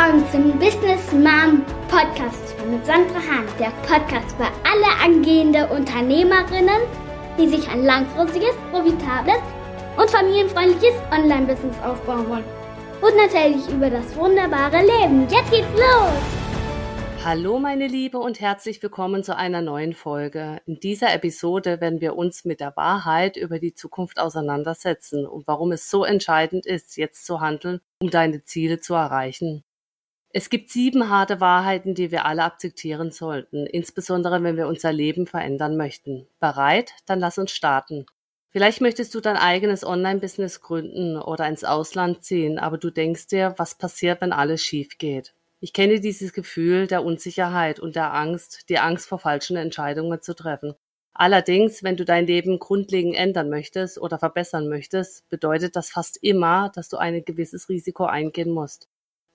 willkommen zum Business Mom Podcast mit Sandra Hahn. Der Podcast für alle angehende Unternehmerinnen, die sich ein langfristiges, profitables und familienfreundliches Online-Business aufbauen wollen. Und natürlich über das wunderbare Leben. Jetzt geht's los! Hallo meine Liebe und herzlich willkommen zu einer neuen Folge. In dieser Episode werden wir uns mit der Wahrheit über die Zukunft auseinandersetzen und warum es so entscheidend ist, jetzt zu handeln, um deine Ziele zu erreichen. Es gibt sieben harte Wahrheiten, die wir alle akzeptieren sollten, insbesondere wenn wir unser Leben verändern möchten. Bereit? Dann lass uns starten. Vielleicht möchtest du dein eigenes Online-Business gründen oder ins Ausland ziehen, aber du denkst dir, was passiert, wenn alles schief geht. Ich kenne dieses Gefühl der Unsicherheit und der Angst, die Angst vor falschen Entscheidungen zu treffen. Allerdings, wenn du dein Leben grundlegend ändern möchtest oder verbessern möchtest, bedeutet das fast immer, dass du ein gewisses Risiko eingehen musst.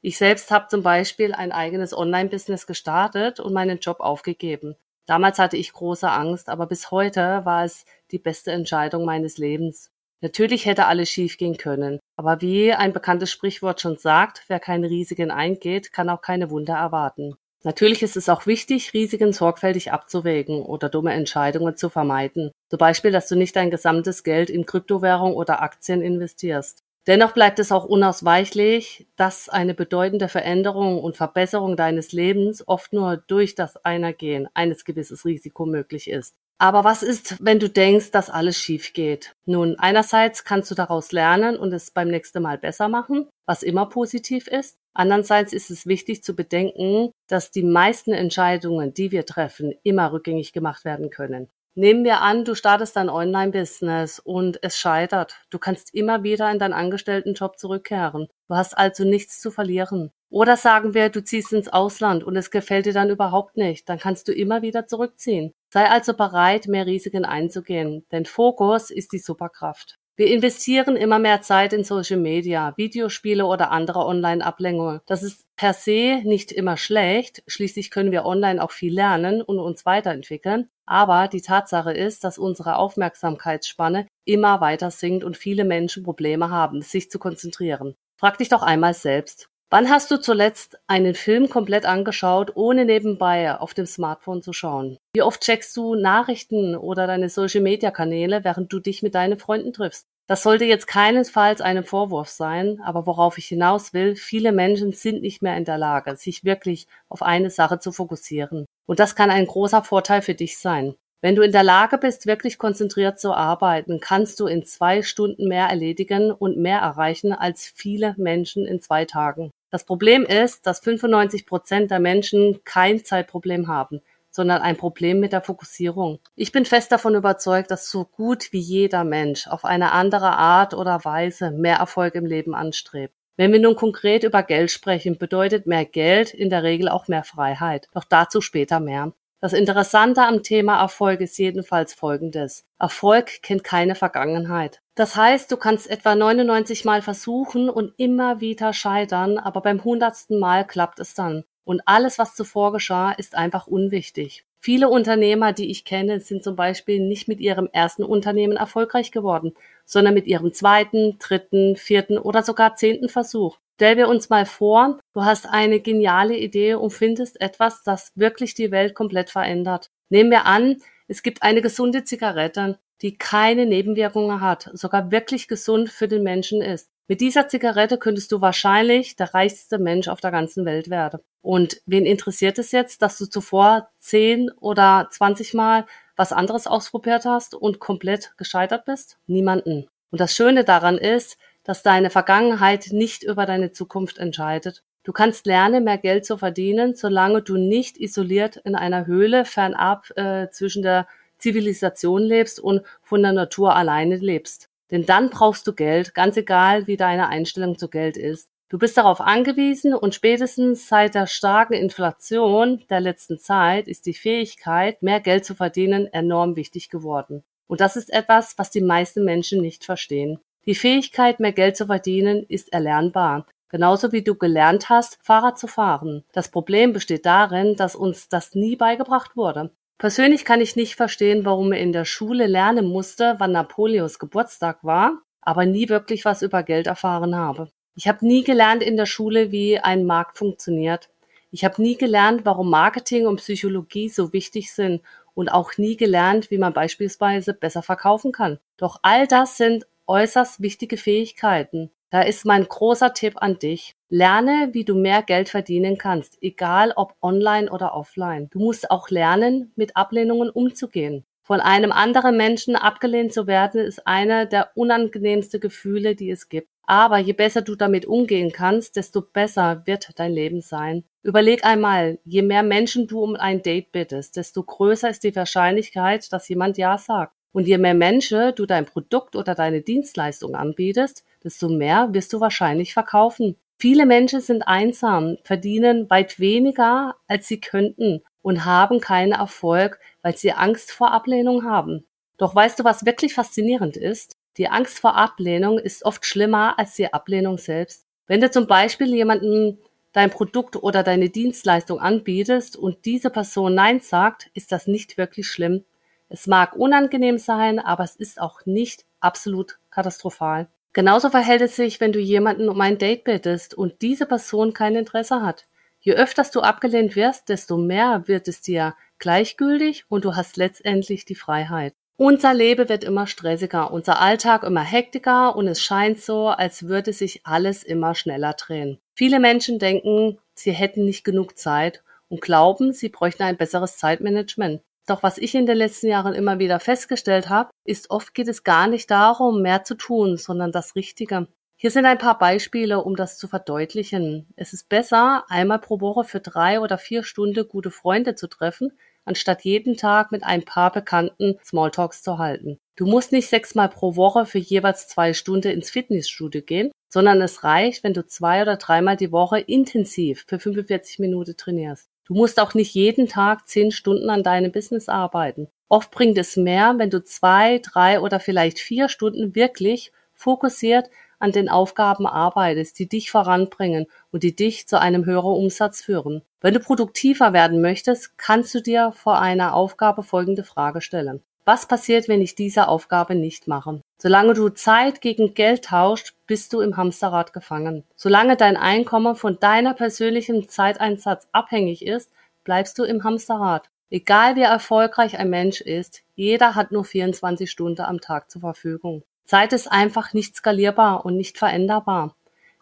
Ich selbst habe zum Beispiel ein eigenes Online-Business gestartet und meinen Job aufgegeben. Damals hatte ich große Angst, aber bis heute war es die beste Entscheidung meines Lebens. Natürlich hätte alles schiefgehen können, aber wie ein bekanntes Sprichwort schon sagt, wer keine Risiken eingeht, kann auch keine Wunder erwarten. Natürlich ist es auch wichtig, Risiken sorgfältig abzuwägen oder dumme Entscheidungen zu vermeiden. Zum Beispiel, dass du nicht dein gesamtes Geld in Kryptowährung oder Aktien investierst. Dennoch bleibt es auch unausweichlich, dass eine bedeutende Veränderung und Verbesserung deines Lebens oft nur durch das Einergehen eines gewisses Risiko möglich ist. Aber was ist, wenn du denkst, dass alles schief geht? Nun, einerseits kannst du daraus lernen und es beim nächsten Mal besser machen, was immer positiv ist. Andererseits ist es wichtig zu bedenken, dass die meisten Entscheidungen, die wir treffen, immer rückgängig gemacht werden können. Nehmen wir an, du startest dein Online-Business und es scheitert. Du kannst immer wieder in deinen Angestelltenjob zurückkehren. Du hast also nichts zu verlieren. Oder sagen wir, du ziehst ins Ausland und es gefällt dir dann überhaupt nicht. Dann kannst du immer wieder zurückziehen. Sei also bereit, mehr Risiken einzugehen, denn Fokus ist die Superkraft. Wir investieren immer mehr Zeit in Social Media, Videospiele oder andere Online-Ablenkungen. Das ist per se nicht immer schlecht. Schließlich können wir online auch viel lernen und uns weiterentwickeln. Aber die Tatsache ist, dass unsere Aufmerksamkeitsspanne immer weiter sinkt und viele Menschen Probleme haben, sich zu konzentrieren. Frag dich doch einmal selbst. Wann hast du zuletzt einen Film komplett angeschaut, ohne nebenbei auf dem Smartphone zu schauen? Wie oft checkst du Nachrichten oder deine Social-Media-Kanäle, während du dich mit deinen Freunden triffst? Das sollte jetzt keinesfalls ein Vorwurf sein, aber worauf ich hinaus will, viele Menschen sind nicht mehr in der Lage, sich wirklich auf eine Sache zu fokussieren. Und das kann ein großer Vorteil für dich sein. Wenn du in der Lage bist, wirklich konzentriert zu arbeiten, kannst du in zwei Stunden mehr erledigen und mehr erreichen als viele Menschen in zwei Tagen. Das Problem ist, dass 95 Prozent der Menschen kein Zeitproblem haben, sondern ein Problem mit der Fokussierung. Ich bin fest davon überzeugt, dass so gut wie jeder Mensch auf eine andere Art oder Weise mehr Erfolg im Leben anstrebt. Wenn wir nun konkret über Geld sprechen, bedeutet mehr Geld in der Regel auch mehr Freiheit. Doch dazu später mehr. Das Interessante am Thema Erfolg ist jedenfalls folgendes. Erfolg kennt keine Vergangenheit. Das heißt, du kannst etwa 99 Mal versuchen und immer wieder scheitern, aber beim hundertsten Mal klappt es dann. Und alles, was zuvor geschah, ist einfach unwichtig. Viele Unternehmer, die ich kenne, sind zum Beispiel nicht mit ihrem ersten Unternehmen erfolgreich geworden, sondern mit ihrem zweiten, dritten, vierten oder sogar zehnten Versuch. Stell wir uns mal vor, du hast eine geniale Idee und findest etwas, das wirklich die Welt komplett verändert. Nehmen wir an, es gibt eine gesunde Zigarette, die keine Nebenwirkungen hat, sogar wirklich gesund für den Menschen ist. Mit dieser Zigarette könntest du wahrscheinlich der reichste Mensch auf der ganzen Welt werden. Und wen interessiert es jetzt, dass du zuvor zehn oder zwanzig Mal was anderes ausprobiert hast und komplett gescheitert bist? Niemanden. Und das Schöne daran ist, dass deine Vergangenheit nicht über deine Zukunft entscheidet. Du kannst lernen, mehr Geld zu verdienen, solange du nicht isoliert in einer Höhle fernab äh, zwischen der Zivilisation lebst und von der Natur alleine lebst. Denn dann brauchst du Geld, ganz egal, wie deine Einstellung zu Geld ist. Du bist darauf angewiesen und spätestens seit der starken Inflation der letzten Zeit ist die Fähigkeit, mehr Geld zu verdienen, enorm wichtig geworden. Und das ist etwas, was die meisten Menschen nicht verstehen. Die Fähigkeit, mehr Geld zu verdienen, ist erlernbar. Genauso wie du gelernt hast, Fahrrad zu fahren. Das Problem besteht darin, dass uns das nie beigebracht wurde. Persönlich kann ich nicht verstehen, warum er in der Schule lernen musste, wann Napoleons Geburtstag war, aber nie wirklich was über Geld erfahren habe. Ich habe nie gelernt in der Schule, wie ein Markt funktioniert. Ich habe nie gelernt, warum Marketing und Psychologie so wichtig sind und auch nie gelernt, wie man beispielsweise besser verkaufen kann. Doch all das sind äußerst wichtige Fähigkeiten. Da ist mein großer Tipp an dich. Lerne, wie du mehr Geld verdienen kannst, egal ob online oder offline. Du musst auch lernen, mit Ablehnungen umzugehen. Von einem anderen Menschen abgelehnt zu werden, ist einer der unangenehmsten Gefühle, die es gibt. Aber je besser du damit umgehen kannst, desto besser wird dein Leben sein. Überleg einmal, je mehr Menschen du um ein Date bittest, desto größer ist die Wahrscheinlichkeit, dass jemand Ja sagt. Und je mehr Menschen du dein Produkt oder deine Dienstleistung anbietest, desto mehr wirst du wahrscheinlich verkaufen. Viele Menschen sind einsam, verdienen weit weniger, als sie könnten und haben keinen Erfolg, weil sie Angst vor Ablehnung haben. Doch weißt du, was wirklich faszinierend ist? Die Angst vor Ablehnung ist oft schlimmer als die Ablehnung selbst. Wenn du zum Beispiel jemanden dein Produkt oder deine Dienstleistung anbietest und diese Person Nein sagt, ist das nicht wirklich schlimm. Es mag unangenehm sein, aber es ist auch nicht absolut katastrophal. Genauso verhält es sich, wenn du jemanden um ein Date bittest und diese Person kein Interesse hat. Je öfters du abgelehnt wirst, desto mehr wird es dir gleichgültig und du hast letztendlich die Freiheit. Unser Leben wird immer stressiger, unser Alltag immer hektiker und es scheint so, als würde sich alles immer schneller drehen. Viele Menschen denken, sie hätten nicht genug Zeit und glauben, sie bräuchten ein besseres Zeitmanagement. Doch was ich in den letzten Jahren immer wieder festgestellt habe, ist oft geht es gar nicht darum, mehr zu tun, sondern das Richtige. Hier sind ein paar Beispiele, um das zu verdeutlichen. Es ist besser, einmal pro Woche für drei oder vier Stunden gute Freunde zu treffen, anstatt jeden Tag mit ein paar Bekannten Smalltalks zu halten. Du musst nicht sechsmal pro Woche für jeweils zwei Stunden ins Fitnessstudio gehen, sondern es reicht, wenn du zwei oder dreimal die Woche intensiv für 45 Minuten trainierst. Du musst auch nicht jeden Tag zehn Stunden an deinem Business arbeiten. Oft bringt es mehr, wenn du zwei, drei oder vielleicht vier Stunden wirklich fokussiert an den Aufgaben arbeitest, die dich voranbringen und die dich zu einem höheren Umsatz führen. Wenn du produktiver werden möchtest, kannst du dir vor einer Aufgabe folgende Frage stellen. Was passiert, wenn ich diese Aufgabe nicht mache? Solange du Zeit gegen Geld tauscht, bist du im Hamsterrad gefangen. Solange dein Einkommen von deiner persönlichen Zeiteinsatz abhängig ist, bleibst du im Hamsterrad. Egal wie erfolgreich ein Mensch ist, jeder hat nur 24 Stunden am Tag zur Verfügung. Zeit ist einfach nicht skalierbar und nicht veränderbar.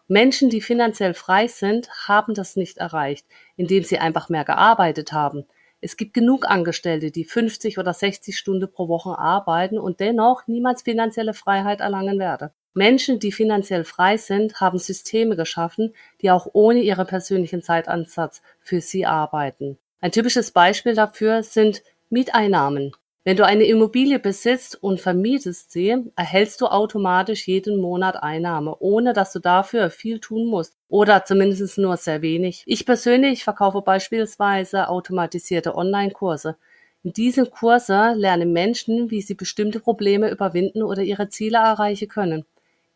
Menschen, die finanziell frei sind, haben das nicht erreicht, indem sie einfach mehr gearbeitet haben. Es gibt genug Angestellte, die 50 oder 60 Stunden pro Woche arbeiten und dennoch niemals finanzielle Freiheit erlangen werden. Menschen, die finanziell frei sind, haben Systeme geschaffen, die auch ohne ihren persönlichen Zeitansatz für sie arbeiten. Ein typisches Beispiel dafür sind Mieteinnahmen. Wenn du eine Immobilie besitzt und vermietest sie, erhältst du automatisch jeden Monat Einnahme, ohne dass du dafür viel tun musst oder zumindest nur sehr wenig. Ich persönlich verkaufe beispielsweise automatisierte Online-Kurse. In diesen Kursen lernen Menschen, wie sie bestimmte Probleme überwinden oder ihre Ziele erreichen können.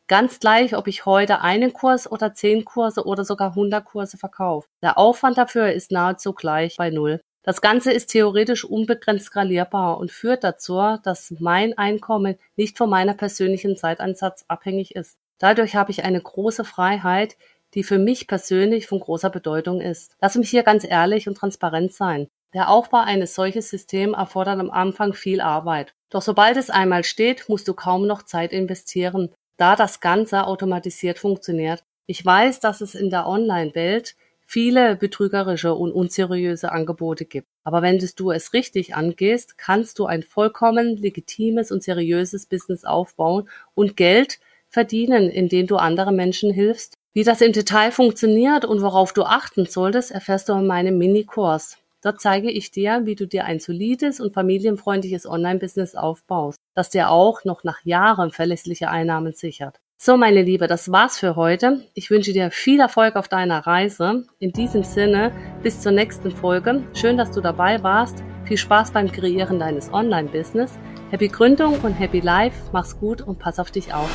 Ganz gleich, ob ich heute einen Kurs oder zehn Kurse oder sogar 100 Kurse verkaufe. Der Aufwand dafür ist nahezu gleich bei Null. Das Ganze ist theoretisch unbegrenzt skalierbar und führt dazu, dass mein Einkommen nicht von meiner persönlichen Zeiteinsatz abhängig ist. Dadurch habe ich eine große Freiheit, die für mich persönlich von großer Bedeutung ist. Lass mich hier ganz ehrlich und transparent sein. Der Aufbau eines solchen Systems erfordert am Anfang viel Arbeit. Doch sobald es einmal steht, musst du kaum noch Zeit investieren, da das Ganze automatisiert funktioniert. Ich weiß, dass es in der Online-Welt viele betrügerische und unseriöse Angebote gibt. Aber wenn du es richtig angehst, kannst du ein vollkommen legitimes und seriöses Business aufbauen und Geld verdienen, indem du anderen Menschen hilfst. Wie das im Detail funktioniert und worauf du achten solltest, erfährst du in meinem Mini-Kurs. Dort zeige ich dir, wie du dir ein solides und familienfreundliches Online-Business aufbaust, das dir auch noch nach Jahren verlässliche Einnahmen sichert. So, meine Liebe, das war's für heute. Ich wünsche dir viel Erfolg auf deiner Reise. In diesem Sinne, bis zur nächsten Folge. Schön, dass du dabei warst. Viel Spaß beim Kreieren deines Online-Business. Happy Gründung und Happy Life. Mach's gut und pass auf dich auf.